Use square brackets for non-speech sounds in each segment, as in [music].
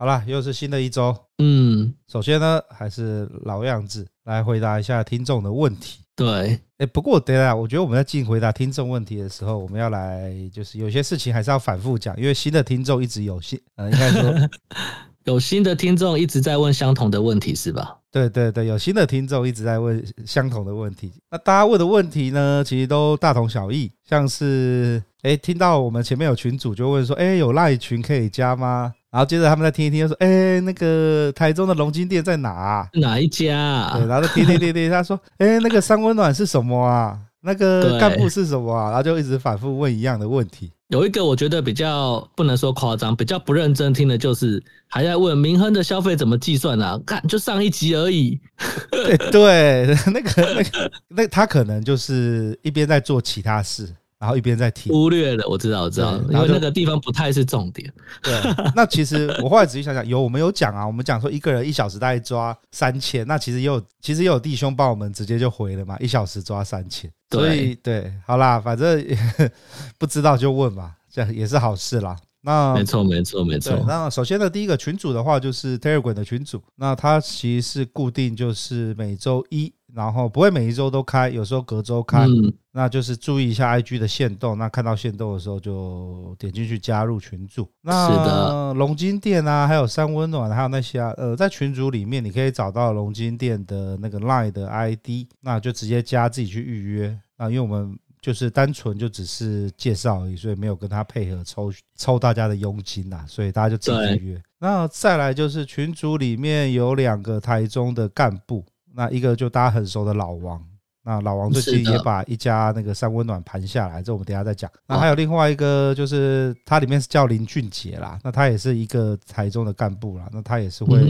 好啦，又是新的一周。嗯，首先呢，还是老样子，来回答一下听众的问题。对，哎，不过等下，我觉得我们在进回答听众问题的时候，我们要来就是有些事情还是要反复讲，因为新的听众一直有新，呃，应该说 [laughs] 有新的听众一直在问相同的问题，是吧？对对对，有新的听众一直在问相同的问题。那大家问的问题呢，其实都大同小异，像是。哎，听到我们前面有群主就问说，哎，有赖群可以加吗？然后接着他们再听一听，就说，哎，那个台中的龙津店在哪啊？哪一家啊？对，然后听听听听，他说，[laughs] 哎，那个三温暖是什么啊？那个干部是什么啊？然后就一直反复问一样的问题。有一个我觉得比较不能说夸张，比较不认真听的就是还在问民亨的消费怎么计算啊？看就上一集而已。[laughs] 对对，那个那个那他可能就是一边在做其他事。然后一边在听，忽略了，我知道，我知道，因为那个地方不太是重点。对，那其实 [laughs] 我后来仔细想想，有我们有讲啊，我们讲说一个人一小时大概抓三千，那其实也有，其实也有弟兄帮我们直接就回了嘛，一小时抓三千。所以对，好啦，反正 [laughs] 不知道就问嘛，这样也是好事啦。那没错，没错，没错。那首先呢，第一个群组的话就是 Telegram 的群组，那它其实是固定，就是每周一。然后不会每一周都开，有时候隔周开，嗯、那就是注意一下 IG 的限动，那看到限动的时候就点进去加入群组。那是的，龙金店啊，还有三温暖，还有那些啊，呃，在群组里面你可以找到龙金店的那个 Line 的 ID，那就直接加自己去预约。那因为我们就是单纯就只是介绍而已，所以没有跟他配合抽抽大家的佣金呐，所以大家就自己预约。那再来就是群组里面有两个台中的干部。那一个就大家很熟的老王，那老王最近也把一家那个三温暖盘下来，这我们等下再讲。那还有另外一个，就是他里面是叫林俊杰啦，那他也是一个台中的干部啦，那他也是会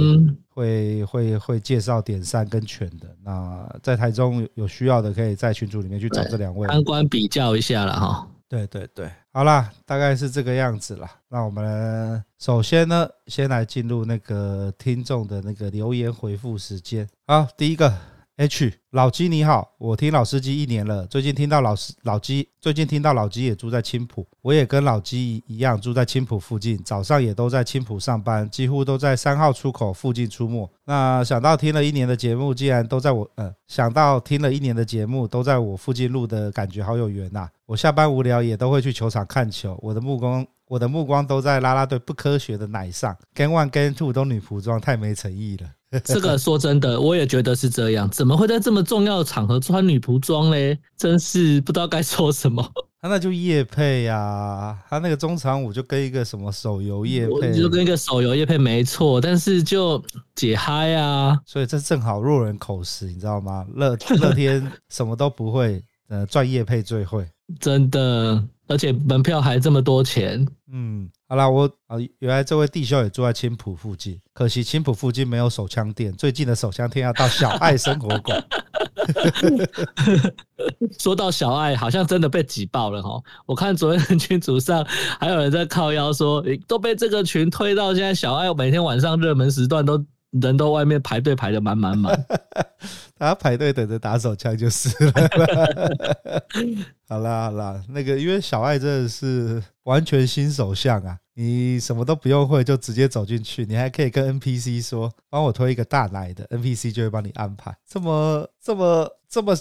会会会介绍点三跟全的。那在台中有需要的，可以在群组里面去找这两位，参观比较一下了哈。对对对，好啦，大概是这个样子啦。那我们首先呢，先来进入那个听众的那个留言回复时间。好，第一个。H 老鸡你好，我听老司机一年了，最近听到老司老鸡，最近听到老鸡也住在青浦，我也跟老鸡一样住在青浦附近，早上也都在青浦上班，几乎都在三号出口附近出没。那想到听了一年的节目，竟然都在我呃，想到听了一年的节目都在我附近录的感觉好有缘呐。我下班无聊也都会去球场看球，我的目光我的目光都在啦啦队不科学的奶上，Game One Game Two 都女仆装，太没诚意了。[laughs] 这个说真的，我也觉得是这样。怎么会在这么重要的场合穿女仆装嘞？真是不知道该说什么。他那就夜配呀、啊，他那个中场舞就跟一个什么手游夜配，就跟一个手游夜配没错，但是就解嗨啊。所以这正好落人口实，你知道吗？乐乐天什么都不会，呃，赚夜配最会，真的。而且门票还这么多钱，嗯，好啦，我啊，原来这位弟兄也住在青浦附近，可惜青浦附近没有手枪店，最近的手枪店要到小爱生活馆。说到小爱，好像真的被挤爆了哈！我看昨天群组上还有人在靠腰说，都被这个群推到现在，小爱每天晚上热门时段都。人都外面排队排得满满满，[laughs] 他排队等着打手枪就是了。[laughs] 好啦好啦，那个因为小爱真的是完全新手相啊，你什么都不用会就直接走进去，你还可以跟 NPC 说帮我推一个大奶的，NPC 就会帮你安排。这么这么这么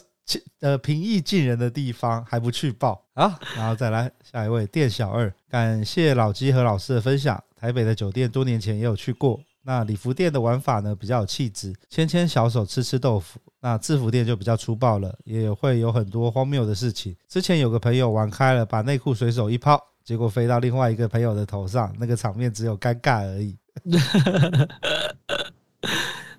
呃平易近人的地方还不去报啊？然后再来下一位店小二，感谢老鸡和老师的分享。台北的酒店多年前也有去过。那礼服店的玩法呢，比较有气质，牵牵小手，吃吃豆腐。那制服店就比较粗暴了，也会有很多荒谬的事情。之前有个朋友玩开了，把内裤随手一抛，结果飞到另外一个朋友的头上，那个场面只有尴尬而已。[laughs]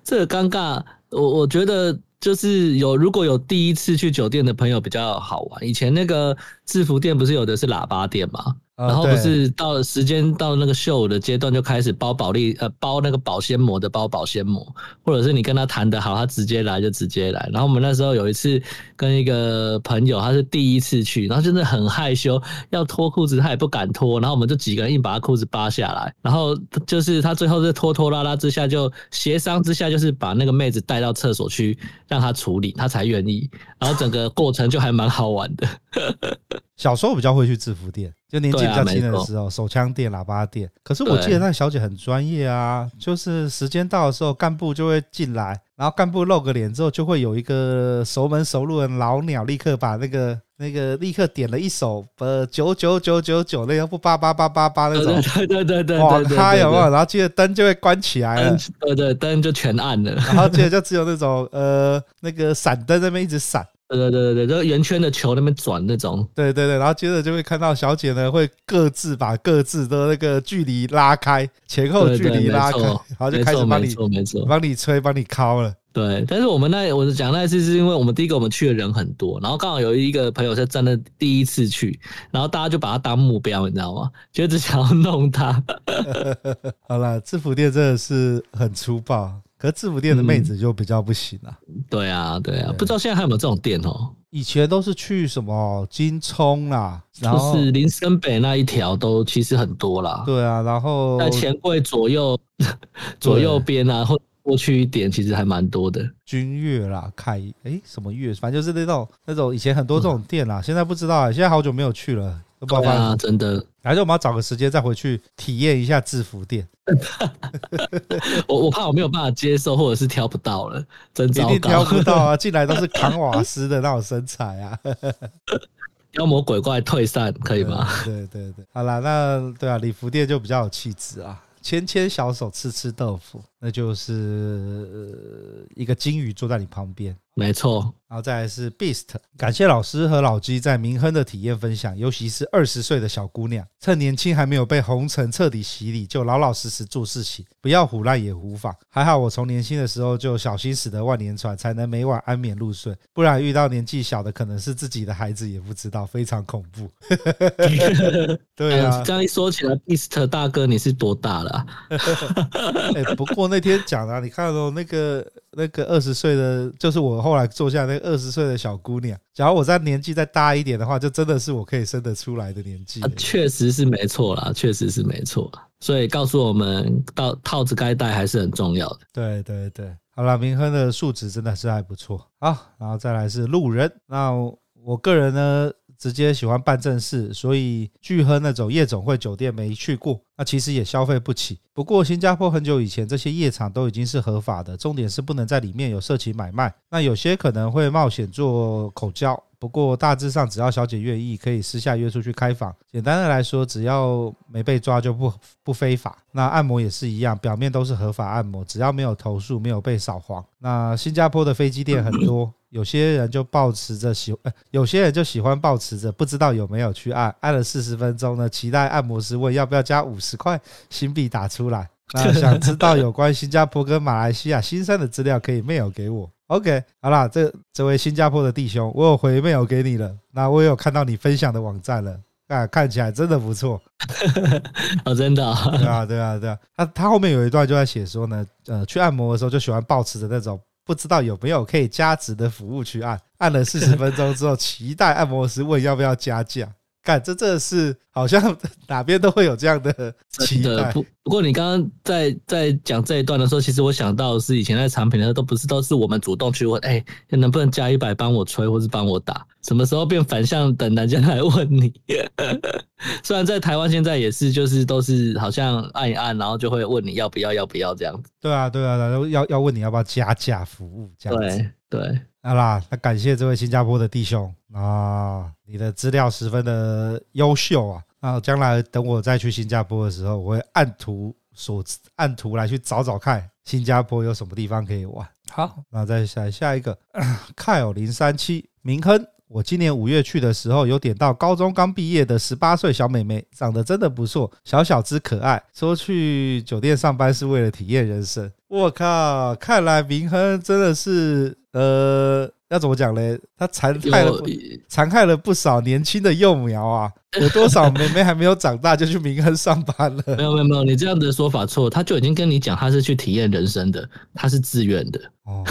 这个尴尬，我我觉得就是有如果有第一次去酒店的朋友比较好玩。以前那个制服店不是有的是喇叭店吗？然后不是到了时间到那个秀的阶段就开始包保利呃包那个保鲜膜的包保鲜膜，或者是你跟他谈得好，他直接来就直接来。然后我们那时候有一次跟一个朋友，他是第一次去，然后真的很害羞，要脱裤子他也不敢脱，然后我们就几个人硬把他裤子扒下来，然后就是他最后是拖拖拉拉之下就协商之下，就是把那个妹子带到厕所去让他处理，他才愿意。然后整个过程就还蛮好玩的。[laughs] 小时候比较会去制服店，就年纪比较轻的时候，手枪店、喇叭店。可是我记得那小姐很专业啊，就是时间到的时候，干部就会进来，然后干部露个脸之后，就会有一个熟门熟路的老鸟立刻把那个那个立刻点了一首呃九九九九九那个不八八八八八那种，对对对对，哇，他有没有？然后接着灯就会关起来了，对对，灯就全暗了，然后接着就只有那种呃那个闪灯那边一直闪。对对对对，这个圆圈的球那边转那种，对对对，然后接着就会看到小姐呢会各自把各自的那个距离拉开，前后距离拉开，然后就开始帮你，没错，帮你吹，帮你敲了。对，但是我们那我讲那一次是因为我们第一个我们去的人很多，然后刚好有一个朋友是真的第一次去，然后大家就把他当目标，你知道吗？[laughs] 就一直想要弄他。[laughs] 好了，制服店真的是很粗暴。可是制服店的妹子就比较不行了。嗯。对啊，对啊，不知道现在还有没有这种店哦？以前都是去什么金冲啦，然后是林森北那一条都其实很多啦。对啊，然后在钱柜左右左右边啊，或过去一点，其实还蛮多的。君悦啦，凯哎什么悦，反正就是那种那种以前很多这种店啦，现在不知道啊，现在好久没有去了。都不知道啊，真的。还是我们要找个时间再回去体验一下制服店。[laughs] 我 [laughs] 我怕我没有办法接受，或者是挑不到了，真糟糕。一定挑不到啊！[laughs] 进来都是扛瓦斯的那种身材啊。妖魔鬼怪退散可以吗？对对对，好啦，那对啊，礼服店就比较有气质啊。牵牵小手，吃吃豆腐，那就是一个金鱼坐在你旁边。没错，然后再来是 Beast，感谢老师和老鸡在明亨的体验分享，尤其是二十岁的小姑娘，趁年轻还没有被红尘彻底洗礼，就老老实实做事情，不要唬烂也无妨。还好我从年轻的时候就小心驶得万年船，才能每晚安眠入睡，不然遇到年纪小的可能是自己的孩子也不知道，非常恐怖。[laughs] 对啊，这样一说起来，Beast 大哥你是多大了？[laughs] 哎，不过那天讲了，你看到那个。那个二十岁的，就是我后来坐下那个二十岁的小姑娘。假如我在年纪再大一点的话，就真的是我可以生得出来的年纪。确实是没错啦，确实是没错。所以告诉我们，到套子该戴还是很重要的。对对对，好了，明亨的素质真的是还不错。好，然后再来是路人。那我个人呢？直接喜欢办正事，所以巨亨那种夜总会酒店没去过，那其实也消费不起。不过新加坡很久以前这些夜场都已经是合法的，重点是不能在里面有色情买卖。那有些可能会冒险做口交，不过大致上只要小姐愿意，可以私下约出去开房。简单的来说，只要没被抓就不不非法。那按摩也是一样，表面都是合法按摩，只要没有投诉，没有被扫黄。那新加坡的飞机店很多。有些人就抱持着喜，有些人就喜欢抱持着不知道有没有去按，按了四十分钟呢，期待按摩师问要不要加五十块新币打出来。那想知道有关新加坡跟马来西亚新生的资料，可以 mail 给我。OK，好啦，这这位新加坡的弟兄，我有回 mail 给你了。那我也有看到你分享的网站了，啊，看起来真的不错。[laughs] 哦，真的？对啊，对啊，对啊。他他后面有一段就在写说呢，呃，去按摩的时候就喜欢抱持着那种。不知道有没有可以加值的服务去按，按了四十分钟之后，期待按摩师问要不要加价。干，这真的是好像 [laughs] 哪边都会有这样的期待。不不过你刚刚在在讲这一段的时候，其实我想到的是以前在产品的时候，都不是都是我们主动去问，哎，能不能加一百帮我吹，或是帮我打？什么时候变反向等人家来问你？[laughs] 虽然在台湾现在也是，就是都是好像按一按，然后就会问你要不要，要不要这样子。对啊，对啊，然后要要问你要不要加价服务这样子。对对。好啦，那感谢这位新加坡的弟兄啊，你的资料十分的优秀啊。那将来等我再去新加坡的时候，我会按图所按图来去找找看新加坡有什么地方可以玩。好，那再下下一个，[coughs] Kyle 零三七明亨。我今年五月去的时候，有点到高中刚毕业的十八岁小妹妹，长得真的不错，小小只可爱。说去酒店上班是为了体验人生。我靠，看来明亨真的是呃，要怎么讲嘞？他残害了残害了不少年轻的幼苗啊！[laughs] 有多少妹妹还没有长大就去民亨上班了？[laughs] 没有没有没有，你这样的说法错。他就已经跟你讲，他是去体验人生的，他是自愿的。哦，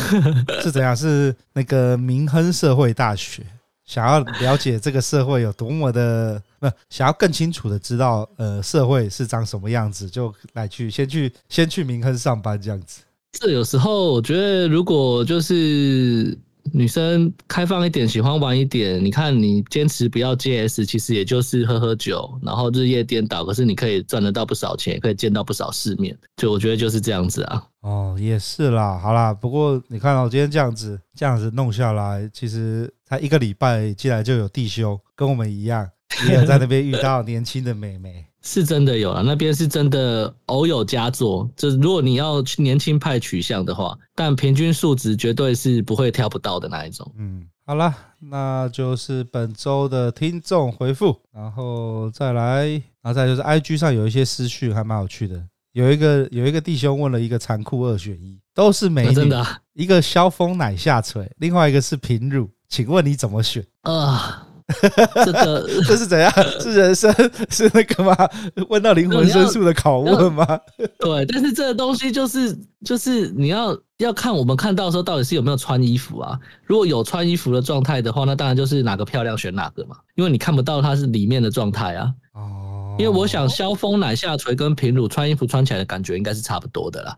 是怎样？是那个民亨社会大学，想要了解这个社会有多么的，不，想要更清楚的知道，呃，社会是长什么样子，就来去先去先去民亨上班这样子。这有时候我觉得，如果就是。女生开放一点，喜欢玩一点。你看，你坚持不要 JS，其实也就是喝喝酒，然后日夜颠倒。可是你可以赚得到不少钱，可以见到不少世面。就我觉得就是这样子啊。哦，也是啦。好啦，不过你看到今天这样子，这样子弄下来，其实才一个礼拜，进来就有弟兄跟我们一样，也有在那边遇到年轻的美眉。是真的有了，那边是真的偶有佳作。就是如果你要年轻派取向的话，但平均数值绝对是不会挑不到的那一种。嗯，好了，那就是本周的听众回复，然后再来，然后再来就是 IG 上有一些私讯还蛮有趣的。有一个有一个弟兄问了一个残酷二选一，都是美女，真的啊、一个萧峰奶下垂，另外一个是平乳，请问你怎么选啊？[laughs] 这个 [laughs] 这是怎样？是人生 [laughs] 是那个吗？问到灵魂深处的拷问吗？对，但是这个东西就是就是你要要看我们看到的时候到底是有没有穿衣服啊？如果有穿衣服的状态的话，那当然就是哪个漂亮选哪个嘛，因为你看不到它是里面的状态啊。哦，因为我想萧峰奶下垂跟平乳穿衣服穿起来的感觉应该是差不多的啦。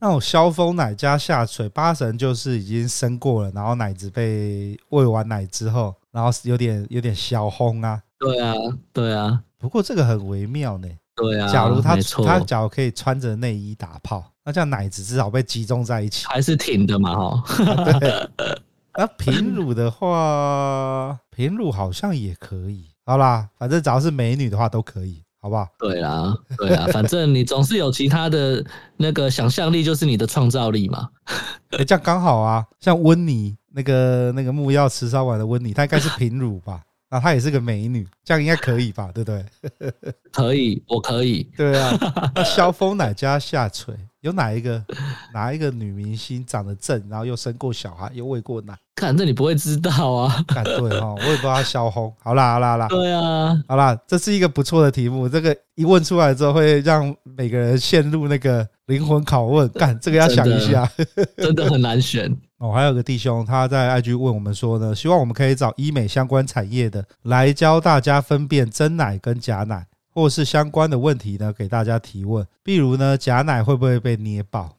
那种萧峰奶加下垂，八神就是已经生过了，然后奶子被喂完奶之后。然后有点有点小轰啊，对啊，对啊。不过这个很微妙呢。对啊，假如他他假如可以穿着内衣打炮，那这样奶子至少被集中在一起，还是挺的嘛哈。对。[laughs] 那平乳的话，平乳好像也可以。好啦，反正只要是美女的话都可以，好不好？对啦，对啦，[laughs] 反正你总是有其他的那个想象力，就是你的创造力嘛。哎，[laughs] 这样刚好啊，像温妮。那个那个木曜吃烧碗的温妮，她应该是平乳吧？啊，她也是个美女，这样应该可以吧？对不对？[laughs] 可以，我可以。对啊，那萧峰哪家下垂，有哪一个哪一个女明星长得正，然后又生过小孩，又喂过奶？看这你不会知道啊？看对哦，我也不知道她萧峰。好啦好啦好啦，对啊，好啦，这是一个不错的题目。这个一问出来之后，会让每个人陷入那个灵魂拷问。干这个要想一下，[laughs] 真的很难选。哦，还有个弟兄，他在 IG 问我们说呢，希望我们可以找医美相关产业的来教大家分辨真奶跟假奶，或是相关的问题呢，给大家提问。比如呢，假奶会不会被捏爆？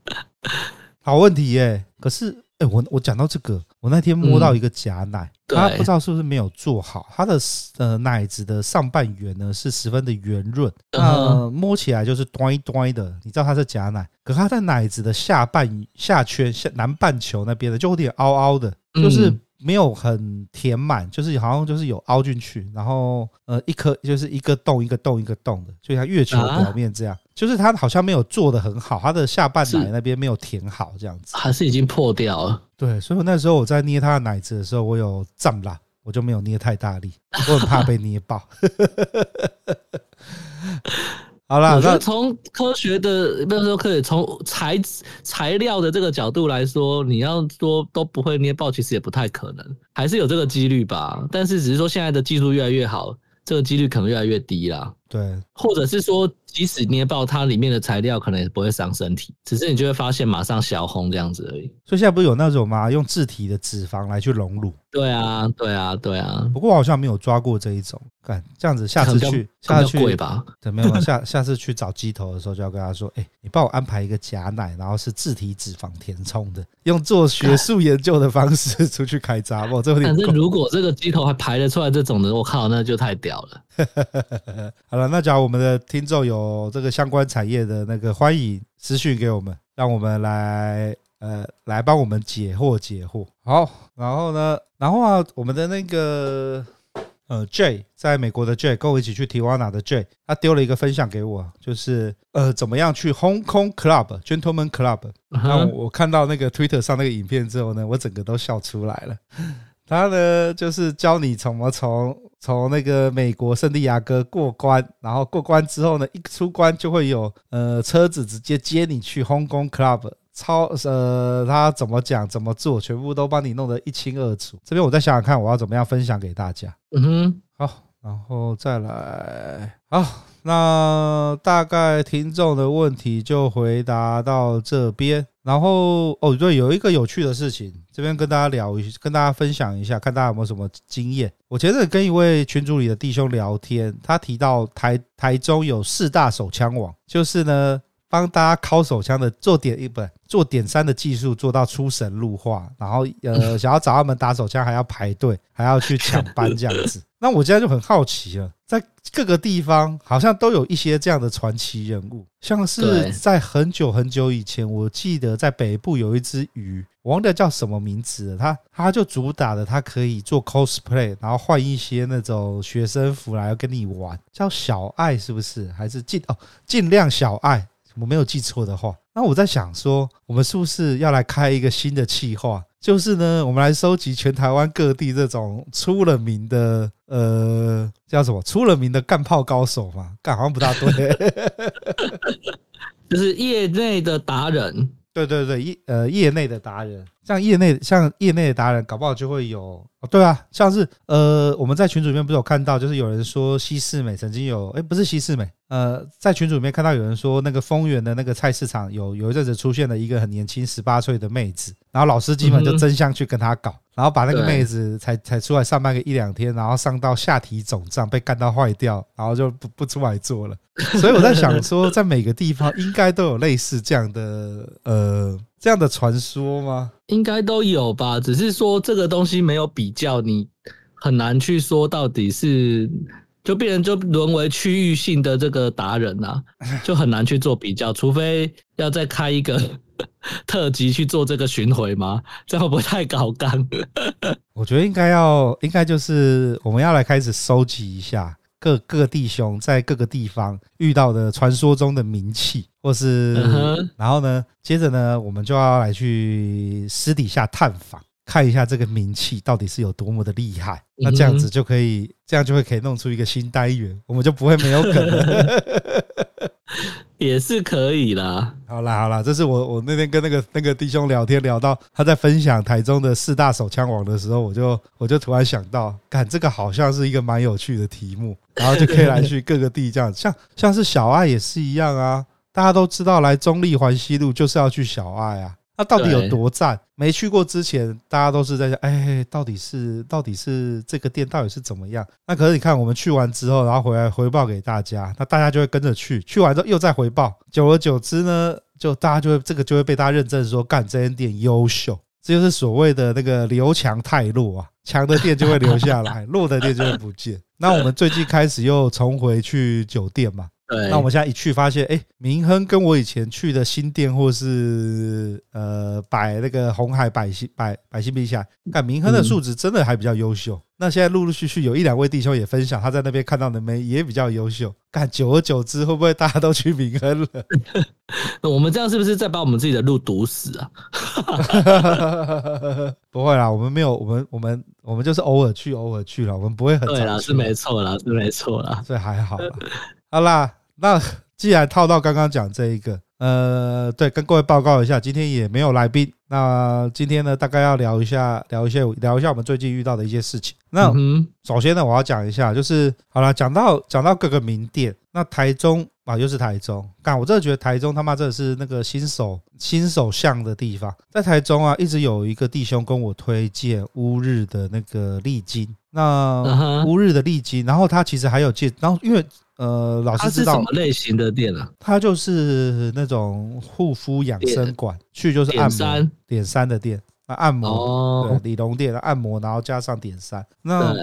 [laughs] 好问题耶！可是。哎，我我讲到这个，我那天摸到一个假奶，它不知道是不是没有做好，它的呃奶子的上半圆呢是十分的圆润，呃摸起来就是端一端的，你知道它是假奶，可它在奶子的下半下圈下南半球那边的就有点凹凹的，就是。没有很填满，就是好像就是有凹进去，然后呃一颗就是一个洞一个洞一个洞的，就像月球表面这样，就是它好像没有做的很好，它的下半奶那边没有填好这样子，还是已经破掉了。对，所以我那时候我在捏它的奶子的时候，我有胀啦，我就没有捏太大力，我很怕被捏爆。[laughs] 好了，我觉得从科学的，不是说可以从材材料的这个角度来说，你要说都不会捏爆，其实也不太可能，还是有这个几率吧。但是只是说现在的技术越来越好，这个几率可能越来越低啦。对，或者是说，即使捏爆它里面的材料，可能也不会伤身体，只是你就会发现马上小红这样子而已。所以现在不是有那种吗？用自体的脂肪来去隆乳？对啊，对啊，对啊。不过我好像没有抓过这一种。干这样子，下次去，下次去贵吧？怎么样？下 [laughs] 下次去找鸡头的时候，就要跟他说：“哎，你帮我安排一个假奶，然后是自体脂肪填充的，用做学术研究的方式出去开闸。”我这有点。反正如果这个鸡头还排得出来这种的，我靠，那就太屌了。[laughs] 好了，那假如我们的听众有这个相关产业的那个，欢迎私讯给我们，让我们来呃来帮我们解惑解惑。好，然后呢，然后啊，我们的那个呃 J 在美国的 J 跟我一起去 Tijuana 的 J，他丢了一个分享给我，就是呃怎么样去 Hong Kong Club Gentleman Club。然后我看到那个 Twitter 上那个影片之后呢，我整个都笑出来了。[laughs] 他呢就是教你怎么从。从那个美国圣地亚哥过关，然后过关之后呢，一出关就会有呃车子直接接你去 Hong Kong Club 超呃，他怎么讲怎么做，全部都帮你弄得一清二楚。这边我再想想看，我要怎么样分享给大家。嗯哼，好，然后再来，好，那大概听众的问题就回答到这边。然后哦，对，有一个有趣的事情，这边跟大家聊一，跟大家分享一下，看大家有没有什么经验。我前阵跟一位群组里的弟兄聊天，他提到台台中有四大手枪王，就是呢。帮大家敲手枪的做点一本做点三的技术做到出神入化，然后呃 [laughs] 想要找他们打手枪还要排队，还要去抢班这样子。[laughs] 那我现在就很好奇了，在各个地方好像都有一些这样的传奇人物，像是在很久很久以前，我记得在北部有一只鱼，我忘了叫什么名字了，它它就主打的它可以做 cosplay，然后换一些那种学生服来跟你玩，叫小爱是不是？还是尽哦尽量小爱。我没有记错的话，那我在想说，我们是不是要来开一个新的企划？就是呢，我们来收集全台湾各地这种出了名的，呃，叫什么？出了名的干炮高手嘛？[laughs] 干好像不大对，[laughs] 就是业内的达人。对对对，业呃业内的达人，像业内像业内的达人，搞不好就会有哦。对啊，像是呃我们在群组里面不是有看到，就是有人说西四美曾经有，哎，不是西四美。呃，在群组里面看到有人说，那个丰原的那个菜市场有有一阵子出现了一个很年轻十八岁的妹子，然后老司机们就争相去跟她搞，然后把那个妹子才才出来上班个一两天，然后上到下体肿胀，被干到坏掉，然后就不不出来做了。所以我在想说，在每个地方应该都有类似这样的呃这样的传说吗？应该都有吧，只是说这个东西没有比较，你很难去说到底是。就变成就沦为区域性的这个达人呐，[laughs] 就很难去做比较，除非要再开一个 [laughs] 特辑去做这个巡回吗？这样会不会太高竿？[laughs] 我觉得应该要，应该就是我们要来开始收集一下各各弟兄在各个地方遇到的传说中的名气，或是然后呢，接着呢，我们就要来去私底下探访。看一下这个名气到底是有多么的厉害，那这样子就可以，这样就会可以弄出一个新单元，我们就不会没有梗了。[laughs] 也是可以啦。好啦好啦，这是我我那天跟那个那个弟兄聊天聊到他在分享台中的四大手枪王的时候，我就我就突然想到，看这个好像是一个蛮有趣的题目，然后就可以来去各个地这样，像像是小爱也是一样啊，大家都知道来中立环西路就是要去小爱啊。那到底有多赞？没去过之前，大家都是在想，哎，到底是到底是这个店到底是怎么样？那可是你看，我们去完之后，然后回来回报给大家，那大家就会跟着去。去完之后又再回报，久而久之呢，就大家就会这个就会被大家认证说，干这间店优秀。这就是所谓的那个留强太弱啊，强的店就会留下来，[laughs] 弱的店就会不见。那我们最近开始又重回去酒店嘛。对，那我们现在一去发现，哎，明亨跟我以前去的新店，或是呃，百那个红海百兴百百新比起来，看明亨的素质真的还比较优秀。那现在陆陆续续有一两位弟兄也分享，他在那边看到的妹也比较优秀。看久而久之，会不会大家都去明亨了？[laughs] 我们这样是不是在把我们自己的路堵死啊？[laughs] 不会啦，我们没有，我们我们我们就是偶尔去，偶尔去了，我们不会很对啦，是没错啦，是没错啦，所以还好啦。好啦。那既然套到刚刚讲这一个，呃，对，跟各位报告一下，今天也没有来宾。那今天呢，大概要聊一下，聊一些，聊一下我们最近遇到的一些事情。那首先呢，我要讲一下，就是好了，讲到讲到各个名店，那台中啊，又是台中，干，我真的觉得台中他妈真的是那个新手新手向的地方。在台中啊，一直有一个弟兄跟我推荐乌日的那个丽晶，那乌日的丽晶，然后他其实还有介，然后因为。呃，老师知道什么类型的店啊？它就是那种护肤养生馆，去就是按摩点三的店，那按摩对理容店按摩，然后加上点三。那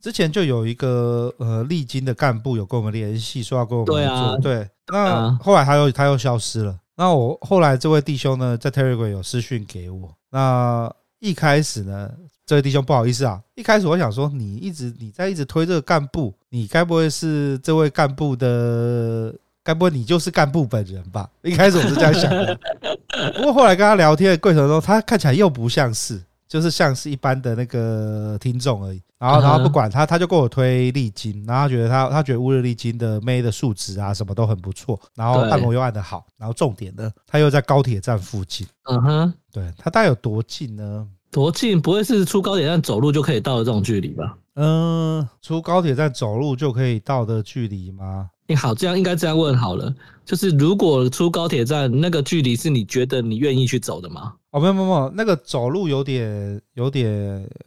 之前就有一个呃丽晶的干部有跟我们联系，说要跟我们做。对，那后来他又他又消失了。那我后来这位弟兄呢，在 Telegram 有私讯给我。那一开始呢？这位弟兄不好意思啊，一开始我想说，你一直你在一直推这个干部，你该不会是这位干部的？该不会你就是干部本人吧？一开始我是这样想的，[laughs] 不过后来跟他聊天的过程中，他看起来又不像是，就是像是一般的那个听众而已。然后然后不管他，他就跟我推丽金，然后他觉得他他觉得乌日丽金的妹的素质啊什么都很不错，然后按摩又按得好，然后重点呢，他又在高铁站附近。嗯哼，对，他大概有多近呢？多近？不会是出高铁站走路就可以到的这种距离吧？嗯，出高铁站走路就可以到的距离吗？你好，这样应该这样问好了，就是如果出高铁站那个距离是你觉得你愿意去走的吗？哦，没有没有没有，那个走路有点有点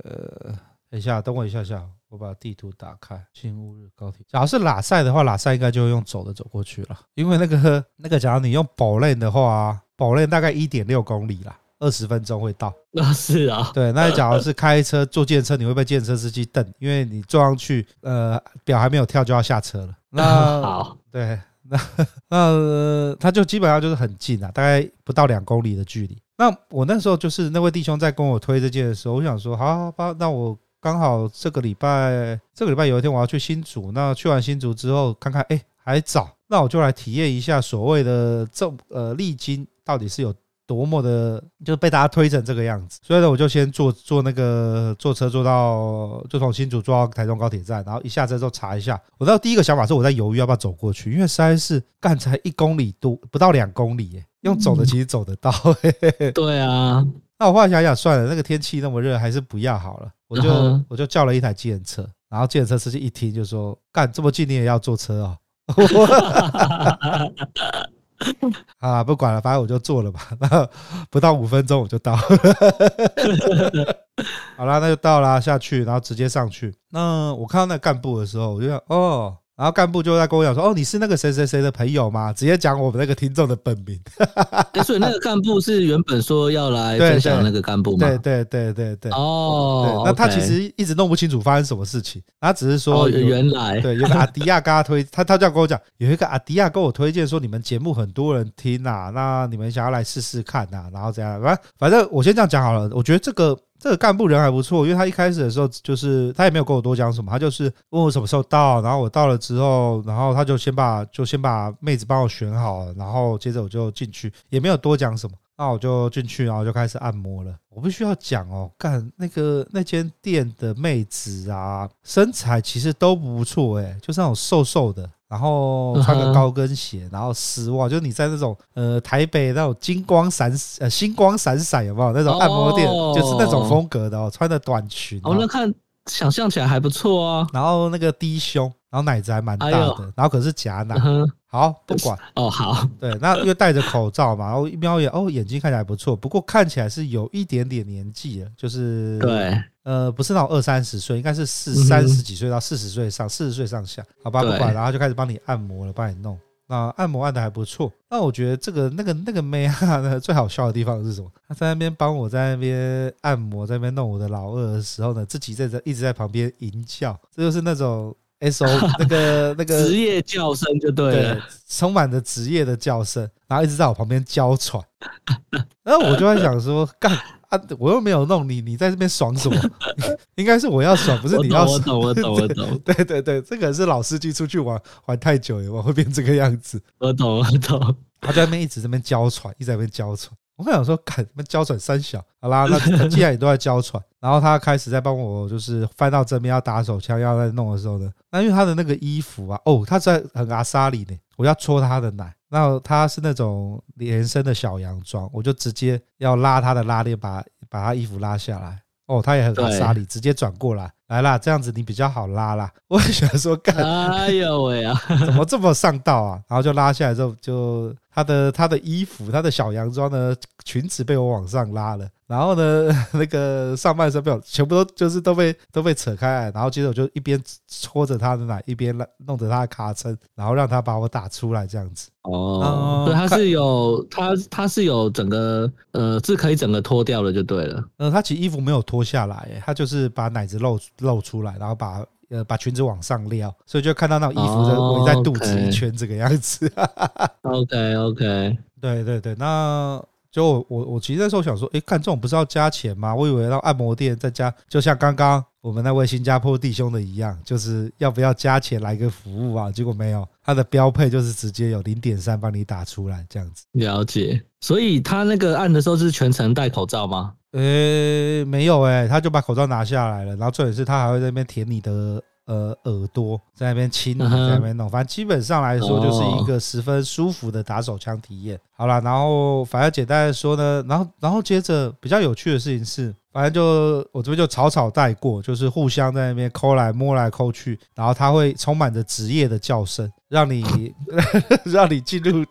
呃，等一下，等我一下下，我把地图打开。新乌日高铁，假如是拉赛的话，拉赛应该就用走的走过去了，因为那个那个，假如你用宝链的话，宝链大概一点六公里啦。二十分钟会到，那是啊，对，那假如是开车坐电车，你会被电车司机瞪，因为你坐上去，呃，表还没有跳就要下车了。[laughs] 那好，对，那 [laughs] 那他就基本上就是很近啊，大概不到两公里的距离。那我那时候就是那位弟兄在跟我推这件的时候，我想说，好好吧，那我刚好这个礼拜，这个礼拜有一天我要去新竹，那去完新竹之后看看，哎，还早，那我就来体验一下所谓的这呃历经到底是有。多么的，就被大家推成这个样子，所以呢，我就先坐坐那个坐车坐到，就从新竹坐到台中高铁站，然后一下车之后查一下。我到第一个想法是我在犹豫要不要走过去，因为实在是干才一公里多，不到两公里耶，用走的其实走得到。对啊，那我后来想想算了，那个天气那么热，还是不要好了。我就我就叫了一台计程车，然后计程车司机一听就说：“干这么近你也要坐车啊？” [laughs] [laughs] 啊，不管了，反正我就做了吧。然 [laughs] 后不到五分钟我就到，[laughs] 好啦，那就到啦，下去，然后直接上去。那我看到那干部的时候，我就想，哦。然后干部就在跟我讲说：“哦，你是那个谁谁谁的朋友吗？”直接讲我们那个听众的本名。所以那个干部是原本说要来分享那个干部吗？对对对对对。哦，那他其实一直弄不清楚发生什么事情，他只是说原来对有个阿迪亚跟他推，他他这样跟我讲，有一个阿迪亚跟我推荐说你们节目很多人听啊，那你们想要来试试看啊，然后这样，反反正我先这样讲好了。我觉得这个。这个干部人还不错，因为他一开始的时候就是他也没有跟我多讲什么，他就是问我什么时候到，然后我到了之后，然后他就先把就先把妹子帮我选好了，然后接着我就进去，也没有多讲什么，[laughs] 那我就进去，然后就开始按摩了。我必须要讲哦，干那个那间店的妹子啊，身材其实都不错诶，就是那种瘦瘦的。然后穿个高跟鞋，然后丝袜，就是你在那种呃台北那种金光闪呃星光闪闪有没有那种按摩店，就是那种风格的哦，穿的短裙。哦，那看想象起来还不错啊。然后那个低胸，然后奶子还蛮大的，然后可是假奶。好，不管哦，好，对，那因为戴着口罩嘛，然后一瞄眼，哦，眼睛看起来不错，不过看起来是有一点点年纪了，就是对。呃，不是那种二三十岁，应该是四三十几岁到四十岁上，四十岁上下，好吧，不管，然后就开始帮你按摩了，帮你弄。那按摩按的还不错。那我觉得这个那个那个妹啊，最好笑的地方是什么？她在那边帮我在那边按摩，在那边弄我的老二的时候呢，自己在这一直在旁边吟叫，这就是那种 S O [laughs] 那个那个职业叫声就对了，充满着职业的叫声，然后一直在我旁边娇喘。[laughs] 然后我就在想说，干。啊！我又没有弄你，你在这边爽什么？[laughs] 应该是我要爽，不是你要爽。我懂，我懂，我懂，我懂。对对对，这个是老司机出去玩玩太久了，我会变这个样子。我懂，我懂。他在那边一直在那边娇喘，一直在那边娇喘。我想说，干什么娇喘三小？好啦，那 [laughs] 既然你都在娇喘，然后他开始在帮我，就是翻到正面要打手枪要在弄的时候呢，那因为他的那个衣服啊，哦，他在很阿莎里呢，我要搓他的奶。那他是那种连身的小洋装，我就直接要拉他的拉链，把把他衣服拉下来。哦，他也很阿莎里，直接转过来，来啦，这样子你比较好拉啦。[laughs] 我很喜欢说干，哎呦喂啊，[laughs] 怎么这么上道啊？然后就拉下来之后，就他的他的衣服，他的小洋装呢裙子被我往上拉了。然后呢，[laughs] 那个上半身被我全部都就是都被都被扯开来，然后接着我就一边搓着他的奶，一边弄着他的卡称，然后让他把我打出来这样子。哦，对，他是有他他是有整个呃是可以整个脱掉了就对了。呃，他其实衣服没有脱下来，他就是把奶子露露出来，然后把呃把裙子往上撩，所以就看到那种衣服在围在肚子一圈这个样子。[laughs] OK OK，对对对，那。就我我其实那时候想说，诶，看这种不是要加钱吗？我以为到按摩店再加，就像刚刚我们那位新加坡弟兄的一样，就是要不要加钱来个服务啊？结果没有，他的标配就是直接有零点三帮你打出来这样子。了解，所以他那个按的时候是全程戴口罩吗？呃，没有哎、欸，他就把口罩拿下来了，然后重点是他还会在那边舔你的。呃，耳朵在那边亲你，在那边弄，反正基本上来说就是一个十分舒服的打手枪体验。好了，然后反正简单的说呢，然后然后接着比较有趣的事情是，反正就我这边就草草带过，就是互相在那边抠来摸来抠去，然后他会充满着职业的叫声，让你 [laughs] [laughs] 让你进入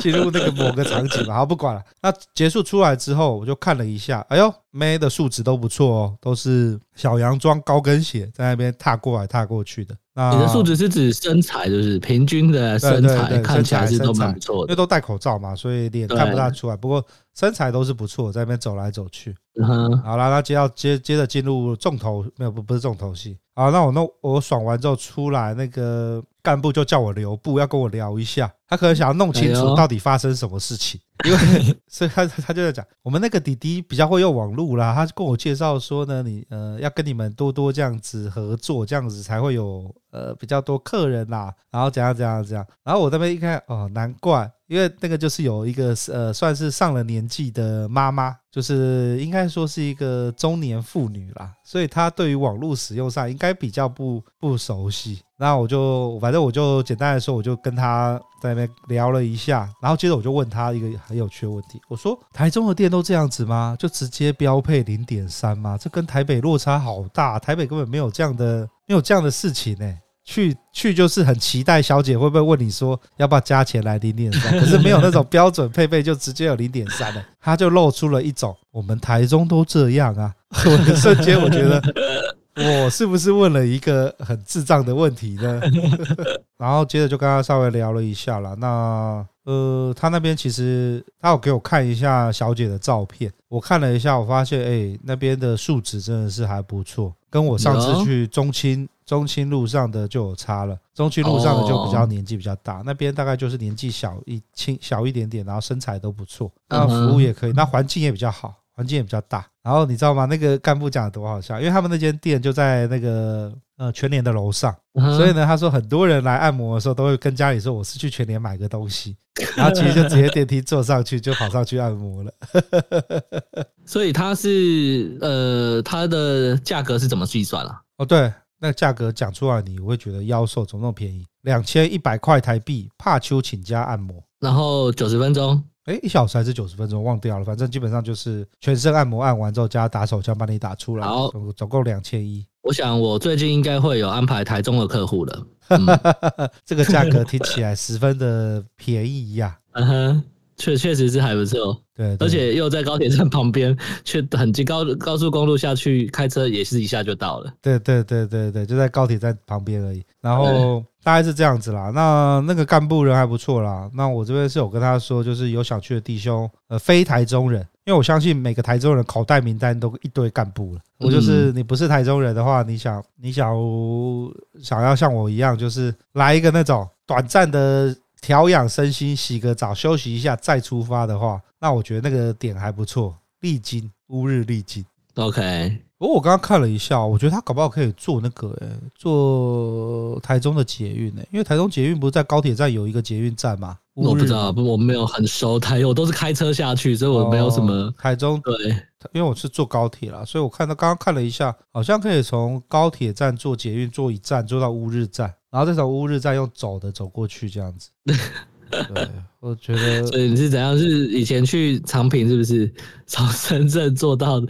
进入那个某个场景嘛。好，不管了。那结束出来之后，我就看了一下，哎呦，妹的素质都不错哦，都是小洋装高跟鞋在那边踏过来踏过去的。那你的素质是指身材，就是平均的身材，对对对，看起来是都蛮不错的，因为都戴口罩嘛，所以脸看不大出来。不过身材都是不错，在那边走来走去。嗯，好了，那接要接接着进入重头，没有不不是重头戏。好，那我那我爽完之后出来，那个干部就叫我留步，要跟我聊一下。他可能想要弄清楚到底发生什么事情，因为 [laughs] 所以他他就在讲，我们那个弟弟比较会用网络啦，他跟我介绍说呢，你呃要跟你们多多这样子合作，这样子才会有呃比较多客人啦，然后怎样怎样怎样，然后我这边一看哦，难怪。因为那个就是有一个呃，算是上了年纪的妈妈，就是应该说是一个中年妇女啦，所以她对于网络使用上应该比较不不熟悉。那我就反正我就简单来说，我就跟他在那边聊了一下，然后接着我就问他一个很有趣的问题，我说：台中的店都这样子吗？就直接标配零点三吗？这跟台北落差好大，台北根本没有这样的没有这样的事情呢、去去就是很期待小姐会不会问你说要不要加钱来零点三，可是没有那种标准配备就直接有零点三的，他就露出了一种我们台中都这样啊，[laughs] 我瞬间我觉得我是不是问了一个很智障的问题呢？[laughs] 然后接着就跟他稍微聊了一下了，那呃他那边其实他有给我看一下小姐的照片，我看了一下，我发现哎那边的素质真的是还不错，跟我上次去中青。中青路上的就有差了，中青路上的就比较年纪比较大，那边大概就是年纪小一轻小一点点，然后身材都不错，那服务也可以，那环境也比较好，环境也比较大。然后你知道吗？那个干部讲的多好笑，因为他们那间店就在那个呃全联的楼上，所以呢，他说很多人来按摩的时候都会跟家里说我是去全联买个东西，[laughs] 然后其实就直接电梯坐上去就跑上去按摩了。[laughs] 所以他是呃，他的价格是怎么计算啊？哦，对。那价格讲出来，你会觉得妖兽怎么那么便宜？两千一百块台币，帕丘请假按摩，然后九十分钟，哎，一小时还是九十分钟？忘掉了，反正基本上就是全身按摩，按完之后加打手枪帮你打出来，好，总共两千一。我想我最近应该会有安排台中的客户了，[laughs] 这个价格听起来十分的便宜呀。[laughs] 嗯哼。确确实是还不错，对，而且又在高铁站旁边，却很近高高速公路下去开车也是一下就到了。对对对对对，就在高铁站旁边而已。然后大概是这样子啦。那那个干部人还不错啦。那我这边是有跟他说，就是有想去的弟兄，呃，非台中人，因为我相信每个台中人口袋名单都一堆干部了。我就是你不是台中人的话，你想你想想要像我一样，就是来一个那种短暂的。调养身心，洗个澡，休息一下再出发的话，那我觉得那个点还不错。历经乌日历经，OK。不过我刚刚看了一下，我觉得他搞不好可以做那个，哎，做台中的捷运，哎，因为台中捷运不是在高铁站有一个捷运站吗？我不知道，不，我没有很熟台，我都是开车下去，所以我没有什么台中。对，因为我是坐高铁啦，所以我看到刚刚看了一下，好像可以从高铁站坐捷运坐一站，坐到乌日站。然后再从乌日站用走的走过去，这样子。[laughs] [laughs] 对，我觉得。[laughs] 所以你是怎样？是以前去长平，是不是 [laughs] 从深圳坐到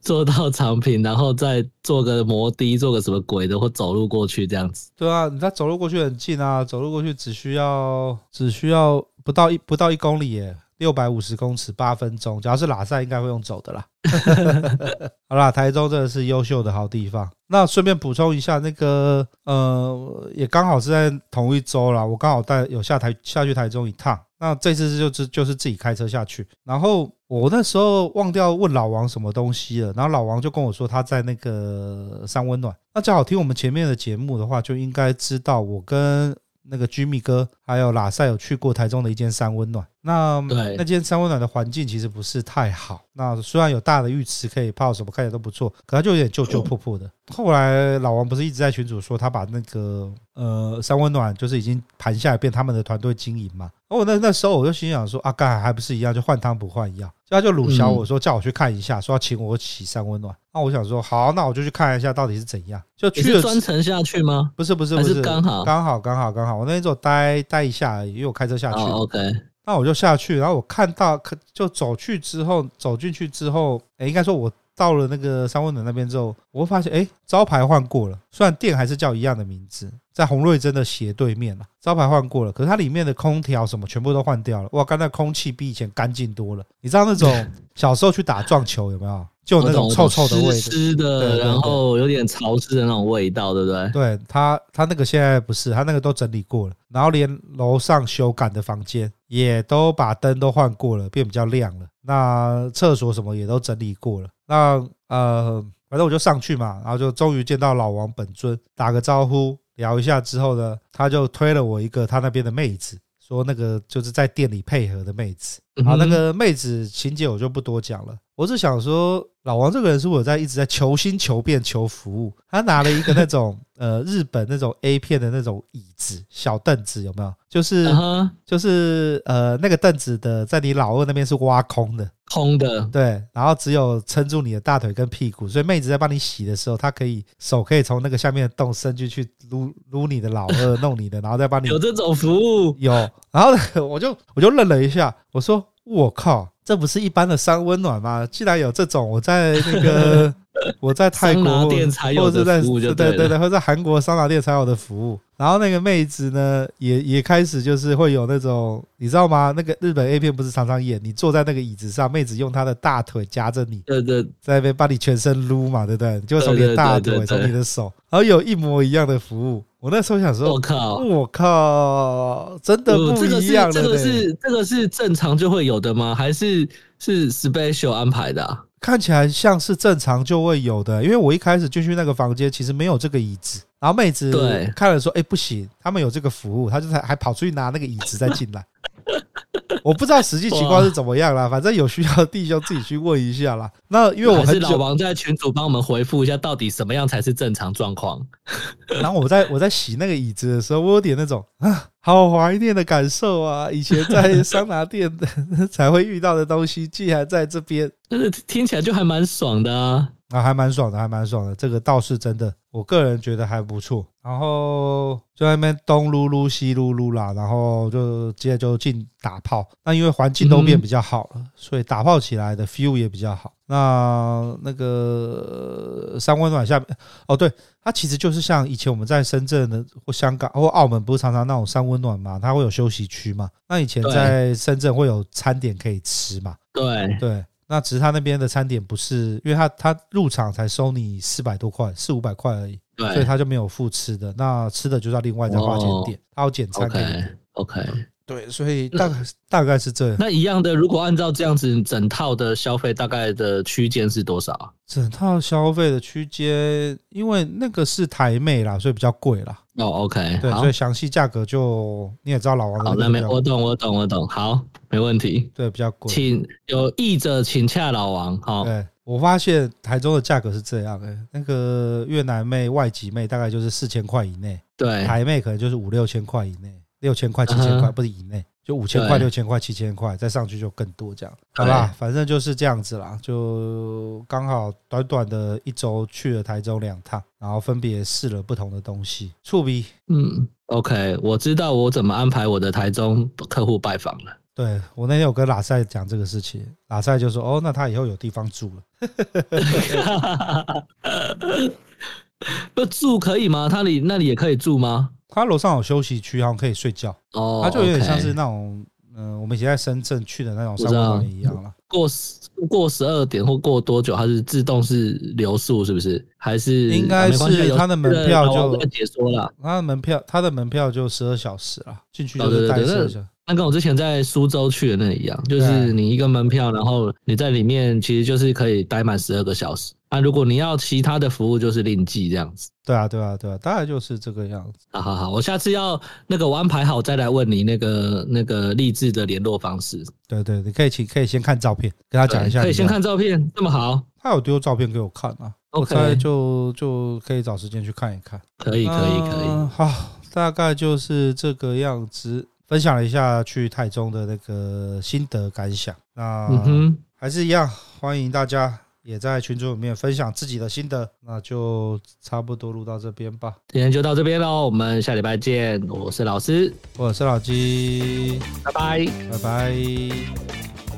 坐到长平，然后再坐个摩的，坐个什么鬼的，或走路过去这样子？对啊，你那走路过去很近啊，走路过去只需要只需要不到一不到一公里耶。六百五十公尺，八分钟。假如是拉赛，应该会用走的啦。[laughs] 好啦，台中真的是优秀的好地方。那顺便补充一下，那个呃，也刚好是在同一周啦。我刚好带有下台下去台中一趟。那这次就是就是自己开车下去。然后我那时候忘掉问老王什么东西了。然后老王就跟我说他在那个三温暖。那正好听我们前面的节目的话，就应该知道我跟。那个 Jimmy 哥还有拉塞有去过台中的一间三温暖，那那间三温暖的环境其实不是太好。那虽然有大的浴池可以泡什么，看起来都不错，可它就有点旧旧破破的。后来老王不是一直在群主说，他把那个呃三温暖就是已经盘下来变他们的团队经营嘛。哦，那那时候我就心想说，啊，干还不是一样，就换汤不换药。他就鲁小我说叫我去看一下，说要请我洗三温暖。那我想说好，那我就去看一下到底是怎样。就去了专程下去吗？不是不是不是，刚好刚好刚好刚好。我那天就待待待一下而已，因为我开车下去。OK。那我就下去，然后我看到，可就走去之后，走进去之后，哎，应该说我到了那个三温暖那边之后，我会发现，哎，招牌换过了，虽然店还是叫一样的名字。在洪瑞珍的斜对面了，招牌换过了，可是它里面的空调什么全部都换掉了。哇，刚才空气比以前干净多了。你知道那种 [laughs] 小时候去打撞球有没有？就那种臭臭的味，湿的，然后有点潮湿的那种味道，对不对？对，他，他那个现在不是，他那个都整理过了，然后连楼上修改的房间也都把灯都换过了，变比较亮了。那厕所什么也都整理过了。那呃，反正我就上去嘛，然后就终于见到老王本尊，打个招呼。聊一下之后呢，他就推了我一个他那边的妹子，说那个就是在店里配合的妹子。好，那个妹子情节我就不多讲了。我是想说，老王这个人是我在一直在求新求变求服务。他拿了一个那种呃日本那种 A 片的那种椅子，小凳子有没有？就是就是呃那个凳子的在你老二那边是挖空的。空的，对，然后只有撑住你的大腿跟屁股，所以妹子在帮你洗的时候，她可以手可以从那个下面的洞伸进去撸撸你的老二，弄你的，然后再帮你。[laughs] 有这种服务？有。然后，我就我就愣了一下，我说：“我靠，这不是一般的三温暖吗？既然有这种，我在那个。[laughs] ”我在泰国，或者是在对对对，或者在韩国桑拿店才有的服务。然后那个妹子呢，也也开始就是会有那种，你知道吗？那个日本 A 片不是常常演，你坐在那个椅子上，妹子用她的大腿夹着你，对对，在那边把你全身撸嘛，对不对？就从你的大腿，从你的手，然后有一模一样的服务。我那时候想说，我靠，我靠，真的不一样。这个是这个是正常就会有的吗？还是是 special 安排的？看起来像是正常就会有的，因为我一开始进去那个房间，其实没有这个椅子。然后妹子看了说：“哎，不行，他们有这个服务。”他就还还跑出去拿那个椅子再进来。[laughs] 我不知道实际情况是怎么样啦，反正有需要的弟兄自己去问一下啦。那因为我很老王在群组帮我们回复一下，到底什么样才是正常状况。[laughs] 然后我在我在洗那个椅子的时候，我有点那种啊，好怀念的感受啊！以前在桑拿店的才会遇到的东西，竟然在这边，[laughs] 但是听起来就还蛮爽的啊。啊，还蛮爽的，还蛮爽的，这个倒是真的，我个人觉得还不错。然后就在那边东撸撸西撸撸啦，然后就接着就进打炮。那因为环境都变比较好了，所以打炮起来的 feel 也比较好。那那个三温暖下面，哦，对，它其实就是像以前我们在深圳的或香港或澳门，不是常常那种三温暖嘛，它会有休息区嘛。那以前在深圳会有餐点可以吃嘛？对对。那只是他那边的餐点不是，因为他他入场才收你四百多块，四五百块而已，对，所以他就没有付吃的。那吃的就是要另外再花钱点，他要减餐给你。OK，对，所以大概大概是这样。那一样的，如果按照这样子整套的消费，大概的区间是多少？整套消费的区间，因为那个是台妹啦，所以比较贵啦。哦，OK，对，所以详细价格就你也知道，老王的。好，那没我懂，我懂，我懂。好，没问题。对，比较贵。请有意者请洽老王。好，对，我发现台中的价格是这样的，那个越南妹、外籍妹大概就是四千块以内，对，台妹可能就是五六千块以内，六千块、七千块不是以内。就五千块、六千块、七千块，再上去就更多这样，好吧？反正就是这样子啦。就刚好短短的一周去了台中两趟，然后分别试了不同的东西。触笔，嗯，OK，我知道我怎么安排我的台中客户拜访了。对，我那天有跟拉塞讲这个事情，拉塞就说：“哦，那他以后有地方住了。[laughs] ”那住可以吗？他里那里也可以住吗？他楼上有休息区，然后可以睡觉。哦，他就有点像是那种，嗯，我们以前在深圳去的那种三温暖一样了。过十过十二点或过多久，它是自动是留宿，是不是？还是应该是他的门票就解说了。他的门票，他的门票就十二小时了，进去就是待十二。那跟我之前在苏州去的那一样，就是你一个门票，然后你在里面其实就是可以待满十二个小时。啊，如果你要其他的服务，就是另计这样子。对啊，对啊，对啊，大概就是这个样子。好好好，我下次要那个我安排好再来问你那个那个励志的联络方式。对对，你可以请可以先看照片，跟他讲一下。可以先看照片，这么好。他有丢照片给我看啊，OK，我猜就就可以找时间去看一看。可以可以可以。好，大概就是这个样子，分享了一下去台中的那个心得感想。那嗯还是一样，欢迎大家。也在群组里面分享自己的心得，那就差不多录到这边吧。今天就到这边喽，我们下礼拜见。我是老师，我是老鸡，拜拜，拜拜。